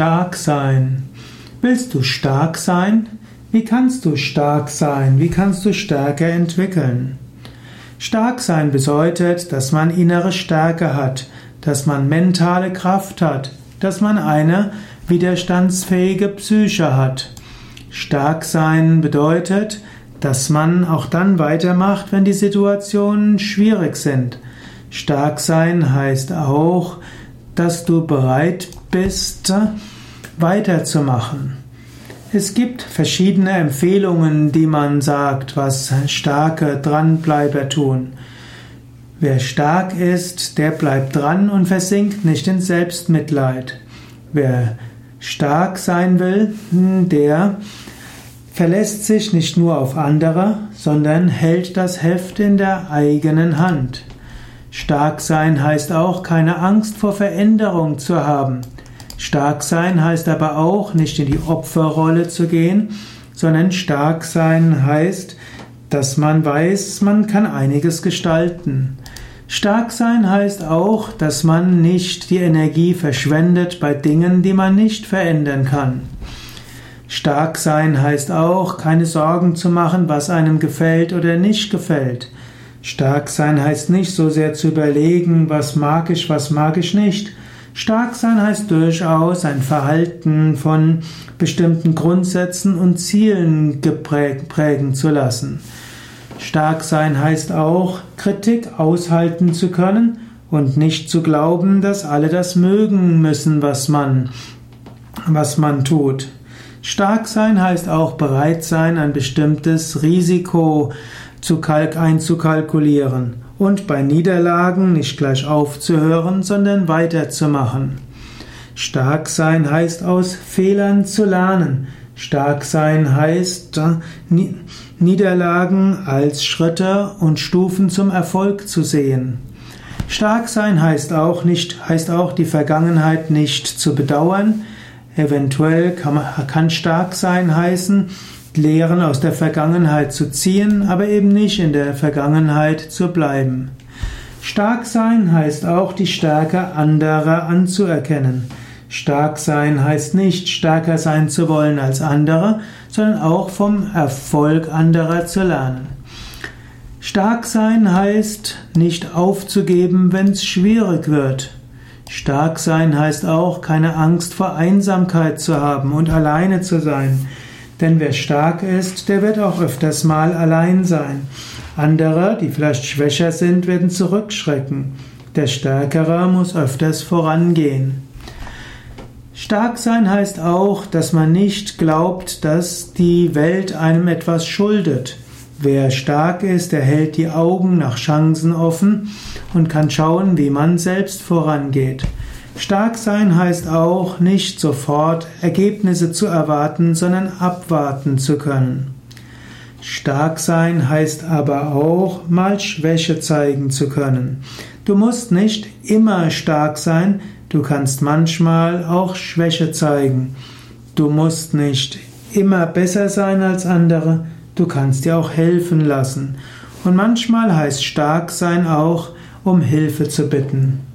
Stark sein. Willst du stark sein? Wie kannst du stark sein? Wie kannst du Stärke entwickeln? Stark sein bedeutet, dass man innere Stärke hat, dass man mentale Kraft hat, dass man eine widerstandsfähige Psyche hat. Stark sein bedeutet, dass man auch dann weitermacht, wenn die Situationen schwierig sind. Stark sein heißt auch, dass du bereit bist, weiterzumachen. Es gibt verschiedene Empfehlungen, die man sagt, was starke Dranbleiber tun. Wer stark ist, der bleibt dran und versinkt nicht in Selbstmitleid. Wer stark sein will, der verlässt sich nicht nur auf andere, sondern hält das Heft in der eigenen Hand. Stark sein heißt auch, keine Angst vor Veränderung zu haben. Stark sein heißt aber auch, nicht in die Opferrolle zu gehen, sondern stark sein heißt, dass man weiß, man kann einiges gestalten. Stark sein heißt auch, dass man nicht die Energie verschwendet bei Dingen, die man nicht verändern kann. Stark sein heißt auch, keine Sorgen zu machen, was einem gefällt oder nicht gefällt. Stark sein heißt nicht so sehr zu überlegen, was mag ich, was mag ich nicht. Stark sein heißt durchaus ein Verhalten von bestimmten Grundsätzen und Zielen prägen zu lassen. Stark sein heißt auch, Kritik aushalten zu können und nicht zu glauben, dass alle das mögen müssen, was man, was man tut. Stark sein heißt auch bereit sein, ein bestimmtes Risiko zu kalk einzukalkulieren und bei Niederlagen nicht gleich aufzuhören, sondern weiterzumachen. Stark sein heißt aus Fehlern zu lernen. Stark sein heißt äh, Niederlagen als Schritte und Stufen zum Erfolg zu sehen. Stark sein heißt auch nicht, heißt auch die Vergangenheit nicht zu bedauern. Eventuell kann, kann stark sein heißen, Lehren aus der Vergangenheit zu ziehen, aber eben nicht in der Vergangenheit zu bleiben. Stark sein heißt auch, die Stärke anderer anzuerkennen. Stark sein heißt nicht, stärker sein zu wollen als andere, sondern auch vom Erfolg anderer zu lernen. Stark sein heißt, nicht aufzugeben, wenn es schwierig wird. Stark sein heißt auch, keine Angst vor Einsamkeit zu haben und alleine zu sein. Denn wer stark ist, der wird auch öfters mal allein sein. Andere, die vielleicht schwächer sind, werden zurückschrecken. Der Stärkere muss öfters vorangehen. Stark sein heißt auch, dass man nicht glaubt, dass die Welt einem etwas schuldet. Wer stark ist, der hält die Augen nach Chancen offen und kann schauen, wie man selbst vorangeht. Stark sein heißt auch, nicht sofort Ergebnisse zu erwarten, sondern abwarten zu können. Stark sein heißt aber auch, mal Schwäche zeigen zu können. Du musst nicht immer stark sein, du kannst manchmal auch Schwäche zeigen. Du musst nicht immer besser sein als andere, du kannst dir auch helfen lassen. Und manchmal heißt stark sein auch, um Hilfe zu bitten.